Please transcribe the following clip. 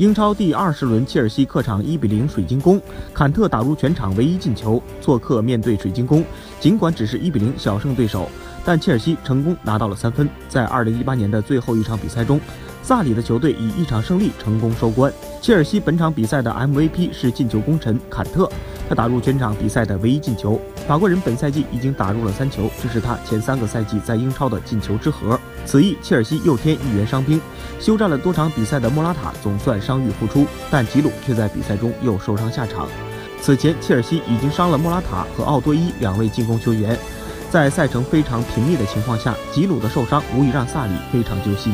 英超第二十轮，切尔西客场一比零水晶宫，坎特打入全场唯一进球。做客面对水晶宫，尽管只是一比零小胜对手，但切尔西成功拿到了三分。在二零一八年的最后一场比赛中，萨里的球队以一场胜利成功收官。切尔西本场比赛的 MVP 是进球功臣坎特，他打入全场比赛的唯一进球。法国人本赛季已经打入了三球，这是他前三个赛季在英超的进球之和。此役，切尔西又添一员伤兵，休战了多场比赛的莫拉塔总算伤愈复出，但吉鲁却在比赛中又受伤下场。此前，切尔西已经伤了莫拉塔和奥多伊两位进攻球员，在赛程非常频密的情况下，吉鲁的受伤无疑让萨里非常揪心。